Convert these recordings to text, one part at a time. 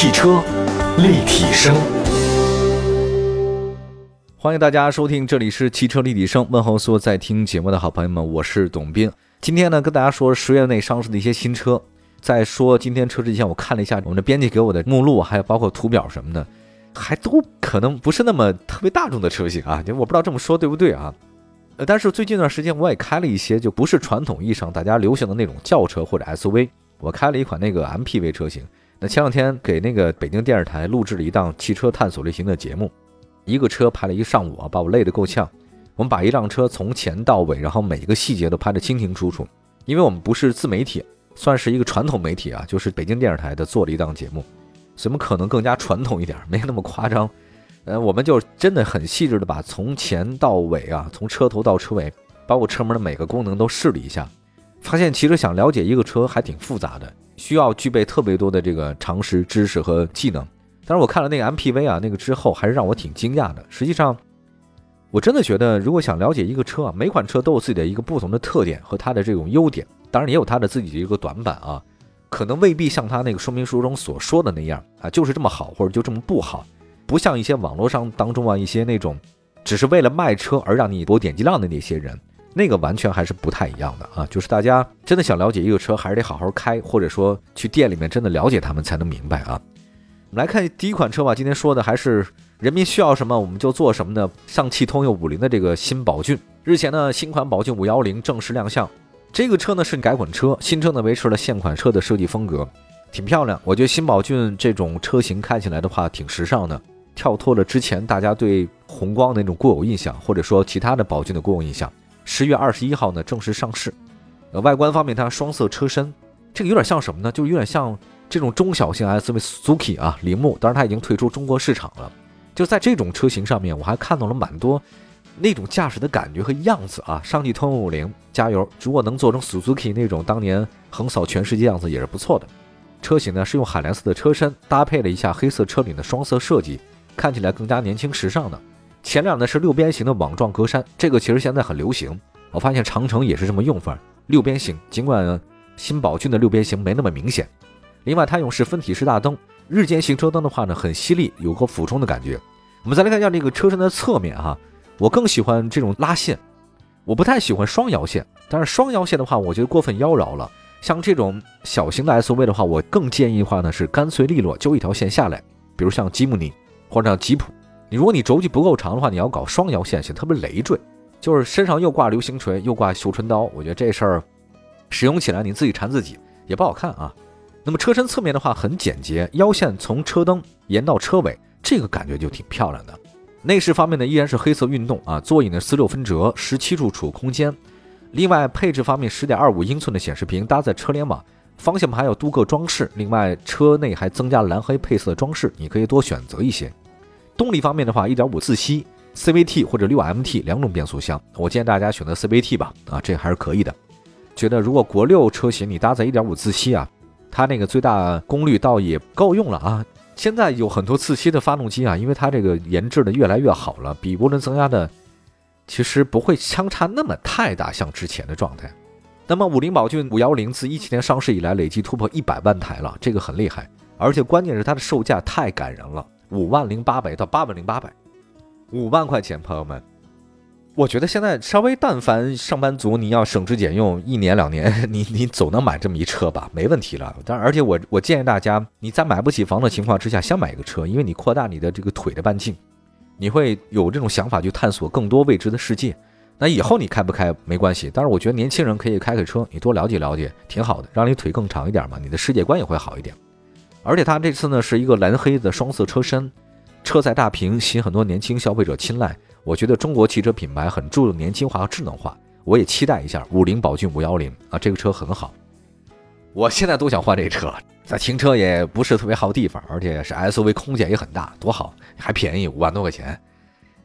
汽车立体声，欢迎大家收听，这里是汽车立体声。问候所有在听节目的好朋友们，我是董斌。今天呢，跟大家说十月内上市的一些新车。在说今天车之前，我看了一下我们的编辑给我的目录，还有包括图表什么的，还都可能不是那么特别大众的车型啊。就我不知道这么说对不对啊？呃，但是最近一段时间我也开了一些，就不是传统意义上大家流行的那种轿车或者 SUV。我开了一款那个 MPV 车型。那前两天给那个北京电视台录制了一档汽车探索类型的节目，一个车拍了一上午啊，把我累得够呛。我们把一辆车从前到尾，然后每一个细节都拍得清清楚楚。因为我们不是自媒体，算是一个传统媒体啊，就是北京电视台的做了一档节目，所以可能更加传统一点，没那么夸张。呃，我们就真的很细致的把从前到尾啊，从车头到车尾，包括车门的每个功能都试了一下，发现其实想了解一个车还挺复杂的。需要具备特别多的这个常识、知识和技能。但是我看了那个 MPV 啊，那个之后还是让我挺惊讶的。实际上，我真的觉得，如果想了解一个车啊，每款车都有自己的一个不同的特点和它的这种优点，当然也有它的自己的一个短板啊，可能未必像它那个说明书中所说的那样啊，就是这么好或者就这么不好。不像一些网络上当中啊，一些那种只是为了卖车而让你博点击量的那些人。那个完全还是不太一样的啊！就是大家真的想了解一个车，还是得好好开，或者说去店里面真的了解他们才能明白啊。我们来看第一款车吧。今天说的还是人民需要什么我们就做什么的，上汽通用五菱的这个新宝骏。日前呢，新款宝骏五幺零正式亮相。这个车呢是改款车，新车呢维持了现款车的设计风格，挺漂亮。我觉得新宝骏这种车型看起来的话挺时尚的，跳脱了之前大家对宏光的那种固有印象，或者说其他的宝骏的固有印象。十月二十一号呢，正式上市。呃，外观方面，它双色车身，这个有点像什么呢？就有点像这种中小型 SUV Suzuki 啊，铃木。当然，它已经退出中国市场了。就在这种车型上面，我还看到了蛮多那种驾驶的感觉和样子啊。上汽通用五菱，加油！如果能做成 Suzuki 那种当年横扫全世界样子，也是不错的。车型呢是用海蓝色的车身，搭配了一下黑色车顶的双色设计，看起来更加年轻时尚的。前脸呢是六边形的网状格栅，这个其实现在很流行。我发现长城也是这么用法，六边形。尽管新宝骏的六边形没那么明显。另外，它用是分体式大灯，日间行车灯的话呢很犀利，有个俯冲的感觉。我们再来看一下这个车身的侧面哈，我更喜欢这种拉线，我不太喜欢双腰线。但是双腰线的话，我觉得过分妖娆了。像这种小型的 SUV 的话，我更建议的话呢是干脆利落，就一条线下来。比如像吉姆尼或者吉普。你如果你轴距不够长的话，你要搞双腰线型，特别累赘，就是身上又挂流星锤又挂绣春刀，我觉得这事儿使用起来你自己缠自己也不好看啊。那么车身侧面的话很简洁，腰线从车灯延到车尾，这个感觉就挺漂亮的。内饰方面呢依然是黑色运动啊，座椅呢四六分折，十七处储物空间。另外配置方面，十点二五英寸的显示屏搭载车联网，方向盘还有镀铬装饰，另外车内还增加蓝黑配色的装饰，你可以多选择一些。动力方面的话，一点五自吸 CVT 或者六 MT 两种变速箱，我建议大家选择 CVT 吧，啊，这还是可以的。觉得如果国六车型你搭载一点五自吸啊，它那个最大功率倒也够用了啊。现在有很多自吸的发动机啊，因为它这个研制的越来越好了，比涡轮增压的其实不会相差那么太大，像之前的状态。那么五菱宝骏五幺零自一七年上市以来，累计突破一百万台了，这个很厉害，而且关键是它的售价太感人了。五万零八百到八万零八百，五万块钱，朋友们，我觉得现在稍微但凡上班族，你要省吃俭用，一年两年，你你总能买这么一车吧，没问题了。但而且我我建议大家，你在买不起房的情况之下，先买一个车，因为你扩大你的这个腿的半径，你会有这种想法去探索更多未知的世界。那以后你开不开没关系，但是我觉得年轻人可以开开车，你多了解了解，挺好的，让你腿更长一点嘛，你的世界观也会好一点。而且它这次呢是一个蓝黑的双色车身，车载大屏吸引很多年轻消费者青睐。我觉得中国汽车品牌很注重年轻化和智能化，我也期待一下五菱宝骏五幺零啊，这个车很好。我现在都想换这车，在停车也不是特别好地方，而且是 SUV，空间也很大，多好，还便宜五万多块钱。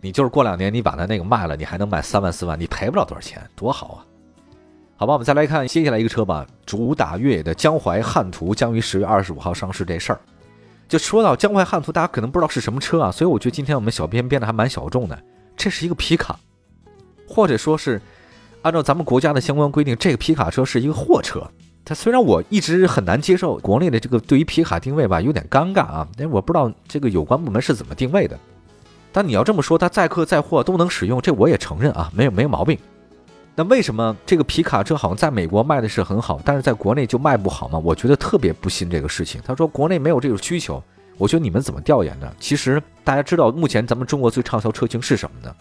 你就是过两年你把它那个卖了，你还能卖三万四万，你赔不了多少钱，多好啊！好吧，我们再来看接下来一个车吧。主打越野的江淮汉途将于十月二十五号上市这事儿，就说到江淮汉途，大家可能不知道是什么车啊，所以我觉得今天我们小编编的还蛮小众的。这是一个皮卡，或者说是按照咱们国家的相关规定，这个皮卡车是一个货车。它虽然我一直很难接受国内的这个对于皮卡定位吧，有点尴尬啊，因为我不知道这个有关部门是怎么定位的。但你要这么说，它载客载货都能使用，这我也承认啊，没有没有毛病。那为什么这个皮卡车好像在美国卖的是很好，但是在国内就卖不好吗？我觉得特别不信这个事情。他说国内没有这个需求，我觉得你们怎么调研的？其实大家知道，目前咱们中国最畅销车型是什么呢？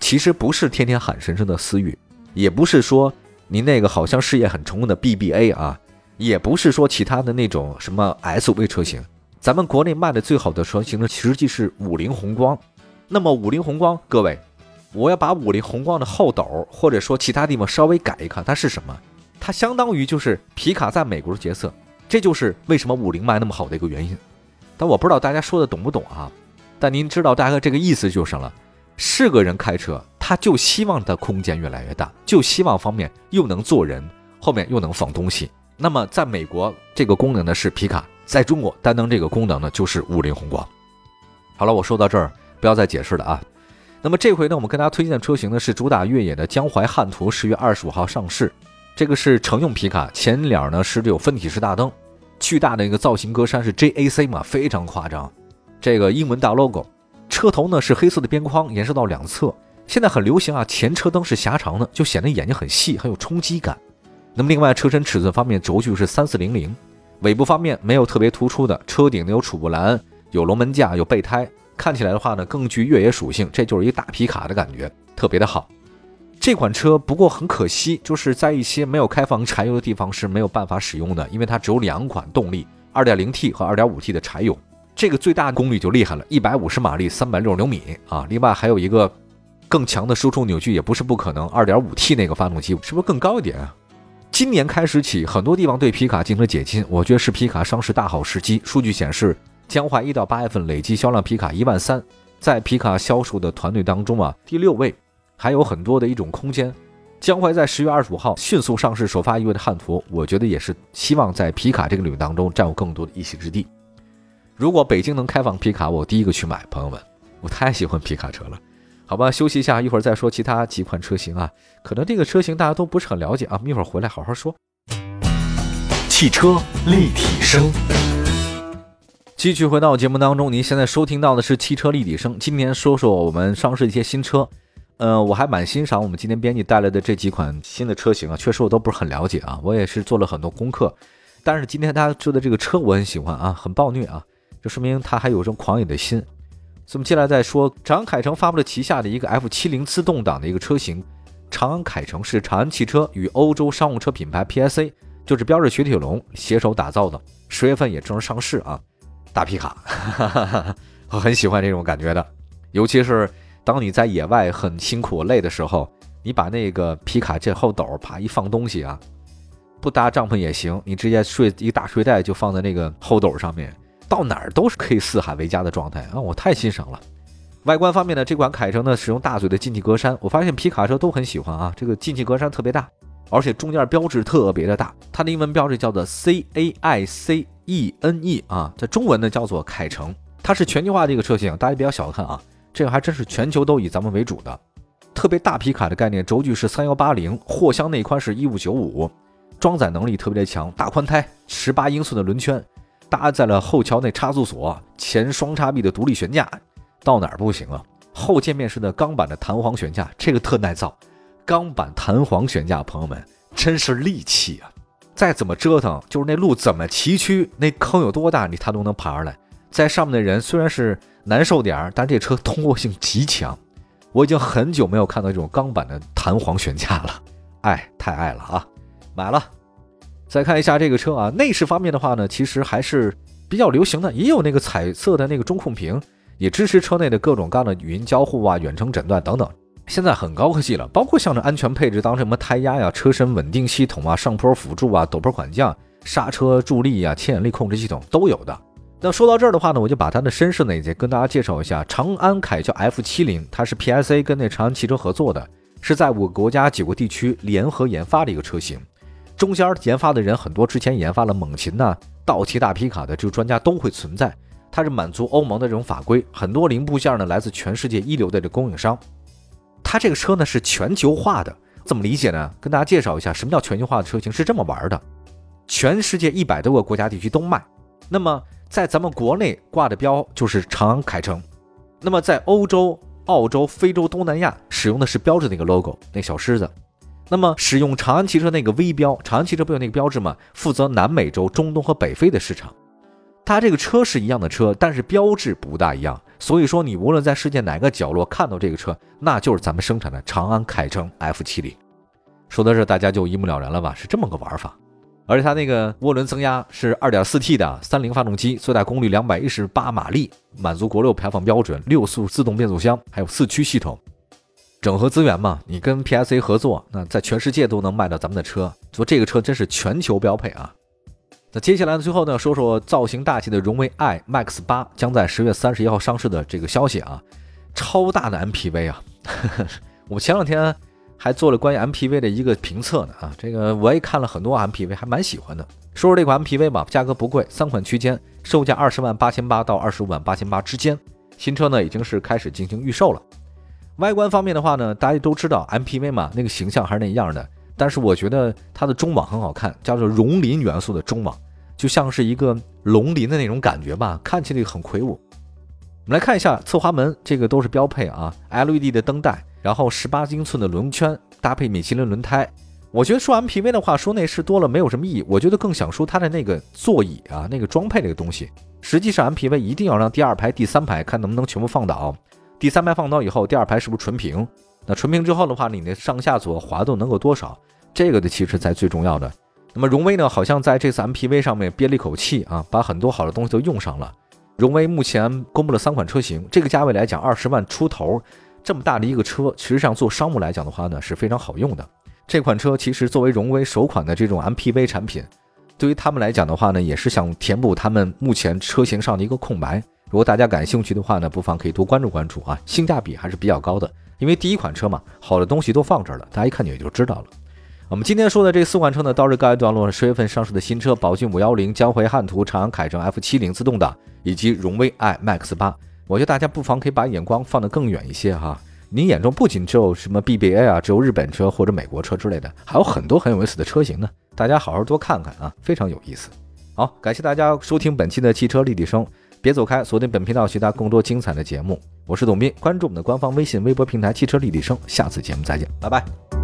其实不是天天喊神圣的思域，也不是说您那个好像事业很成功的 BBA 啊，也不是说其他的那种什么 SUV 车型。咱们国内卖的最好的车型呢，实际是五菱宏光。那么五菱宏光，各位。我要把五菱宏光的后斗，或者说其他地方稍微改一看，它是什么？它相当于就是皮卡在美国的角色，这就是为什么五菱卖那么好的一个原因。但我不知道大家说的懂不懂啊？但您知道大概这个意思就是了。是个人开车，他就希望的空间越来越大，就希望方面又能坐人，后面又能放东西。那么在美国，这个功能呢是皮卡；在中国，担当这个功能呢就是五菱宏光。好了，我说到这儿，不要再解释了啊。那么这回呢，我们跟大家推荐的车型呢是主打越野的江淮汉途，十月二十五号上市。这个是乘用皮卡，前脸呢是有分体式大灯，巨大的一个造型格栅是 JAC 嘛，非常夸张。这个英文大 logo，车头呢是黑色的边框，延伸到两侧。现在很流行啊，前车灯是狭长的，就显得眼睛很细，很有冲击感。那么另外车身尺寸方面，轴距是三四零零，尾部方面没有特别突出的，车顶呢有储物栏，有龙门架，有备胎。看起来的话呢，更具越野属性，这就是一大皮卡的感觉，特别的好。这款车不过很可惜，就是在一些没有开放柴油的地方是没有办法使用的，因为它只有两款动力，2.0T 和 2.5T 的柴油。这个最大功率就厉害了，150马力，360牛米啊。另外还有一个更强的输出扭矩也不是不可能，2.5T 那个发动机是不是更高一点啊？今年开始起，很多地方对皮卡进行了解禁，我觉得是皮卡上市大好时机。数据显示。江淮一到八月份累计销量皮卡一万三，在皮卡销售的团队当中啊，第六位，还有很多的一种空间。江淮在十月二十五号迅速上市，首发一位的汉途，我觉得也是希望在皮卡这个领域当中占有更多的一席之地。如果北京能开放皮卡，我第一个去买。朋友们，我太喜欢皮卡车了。好吧，休息一下，一会儿再说其他几款车型啊。可能这个车型大家都不是很了解啊，我们一会儿回来好好说。汽车立体声。继续回到节目当中，您现在收听到的是汽车立体声。今天说说我们上市一些新车，呃，我还蛮欣赏我们今天编辑带来的这几款新的车型啊，确实我都不是很了解啊，我也是做了很多功课。但是今天大家说的这个车我很喜欢啊，很暴虐啊，就说明它还有这种狂野的心。所以我们接下来再说，长安凯程发布了旗下的一个 F70 自动挡的一个车型，长安凯程是长安汽车与欧洲商务车品牌 PSA，就是标致雪铁龙携手打造的，十月份也正式上市啊。大皮卡，我 很喜欢这种感觉的，尤其是当你在野外很辛苦累的时候，你把那个皮卡这后斗啪一放东西啊，不搭帐篷也行，你直接睡一大睡袋就放在那个后斗上面，到哪儿都是可以四海为家的状态啊！我太欣赏了。外观方面呢，这款凯程呢使用大嘴的进气格栅，我发现皮卡车都很喜欢啊，这个进气格栅特别大，而且中间标志特别的大，它的英文标志叫做 C A I C。E N E 啊，在中文呢叫做凯程，它是全球化的一个车型，大家不要小看啊，这个还真是全球都以咱们为主的，特别大皮卡的概念，轴距是三幺八零，货箱内宽是一五九五，装载能力特别的强，大宽胎，十八英寸的轮圈，搭载了后桥内差速锁，前双叉臂的独立悬架，到哪儿不行啊？后界面式的钢板的弹簧悬架，这个特耐造，钢板弹簧悬架，朋友们真是利器啊！再怎么折腾，就是那路怎么崎岖，那坑有多大，你他都能爬上来。在上面的人虽然是难受点儿，但这车通过性极强。我已经很久没有看到这种钢板的弹簧悬架了，爱太爱了啊！买了。再看一下这个车啊，内饰方面的话呢，其实还是比较流行的，也有那个彩色的那个中控屏，也支持车内的各种各样的语音交互啊、远程诊断等等。现在很高科技了，包括像这安全配置，当什么胎压呀、车身稳定系统啊、上坡辅助啊、陡坡缓降、刹车助力呀、牵引力控制系统都有的。那说到这儿的话呢，我就把它的身世呢也跟大家介绍一下。长安凯叫 F70，它是 PSA 跟那长安汽车合作的，是在五个国家九个地区联合研发的一个车型。中间研发的人很多，之前研发了猛禽呐、道奇大皮卡的这个专家都会存在。它是满足欧盟的这种法规，很多零部件呢来自全世界一流的这供应商。它这个车呢是全球化的，怎么理解呢？跟大家介绍一下，什么叫全球化的车型是这么玩的。全世界一百多个国家地区都卖。那么在咱们国内挂的标就是长安凯程，那么在欧洲、澳洲、非洲、东南亚使用的是标志那个 logo，那小狮子。那么使用长安汽车那个 V 标，长安汽车不有那个标志吗？负责南美洲、中东和北非的市场。它这个车是一样的车，但是标志不大一样。所以说，你无论在世界哪个角落看到这个车，那就是咱们生产的长安凯程 F70。说到这，大家就一目了然了吧？是这么个玩法。而且它那个涡轮增压是 2.4T 的三菱发动机，最大功率218马力，满足国六排放标准，六速自动变速箱，还有四驱系统。整合资源嘛，你跟 PSA 合作，那在全世界都能卖到咱们的车。说这个车真是全球标配啊。那接下来呢，最后呢，说说造型大气的荣威 i Max 八将在十月三十一号上市的这个消息啊。超大的 MPV 啊，我前两天。还做了关于 MPV 的一个评测呢啊，这个我也看了很多 MPV，还蛮喜欢的。说说这款 MPV 吧，价格不贵，三款区间，售价二十万八千八到二十五万八千八之间。新车呢已经是开始进行预售了。外观方面的话呢，大家都知道 MPV 嘛，那个形象还是那样的。但是我觉得它的中网很好看，叫做绒林元素的中网，就像是一个龙鳞的那种感觉吧，看起来很魁梧。我们来看一下侧滑门，这个都是标配啊，LED 的灯带。然后十八英寸的轮圈搭配米其林轮胎，我觉得说 MPV 的话说内饰多了没有什么意义，我觉得更想说它的那个座椅啊，那个装配这个东西。实际上 MPV 一定要让第二排、第三排看能不能全部放倒，第三排放倒以后，第二排是不是纯平？那纯平之后的话，你的上下左滑动能够多少？这个的其实才最重要的。那么荣威呢，好像在这次 MPV 上面憋了一口气啊，把很多好的东西都用上了。荣威目前公布了三款车型，这个价位来讲二十万出头。这么大的一个车，其实上做商务来讲的话呢，是非常好用的。这款车其实作为荣威首款的这种 MPV 产品，对于他们来讲的话呢，也是想填补他们目前车型上的一个空白。如果大家感兴趣的话呢，不妨可以多关注关注啊，性价比还是比较高的。因为第一款车嘛，好的东西都放这儿了，大家一看也就知道了。我们今天说的这四款车呢，到这告一段落。十月份上市的新车，宝骏五幺零、江淮汉途、长安凯程 F 七零自动挡，以及荣威 i Max 八。我觉得大家不妨可以把眼光放得更远一些哈。您眼中不仅只有什么 BBA 啊，只有日本车或者美国车之类的，还有很多很有意思的车型呢。大家好好多看看啊，非常有意思。好，感谢大家收听本期的汽车立体声，别走开，锁定本频道，其他更多精彩的节目。我是董斌，关注我们的官方微信、微博平台“汽车立体声”，下次节目再见，拜拜。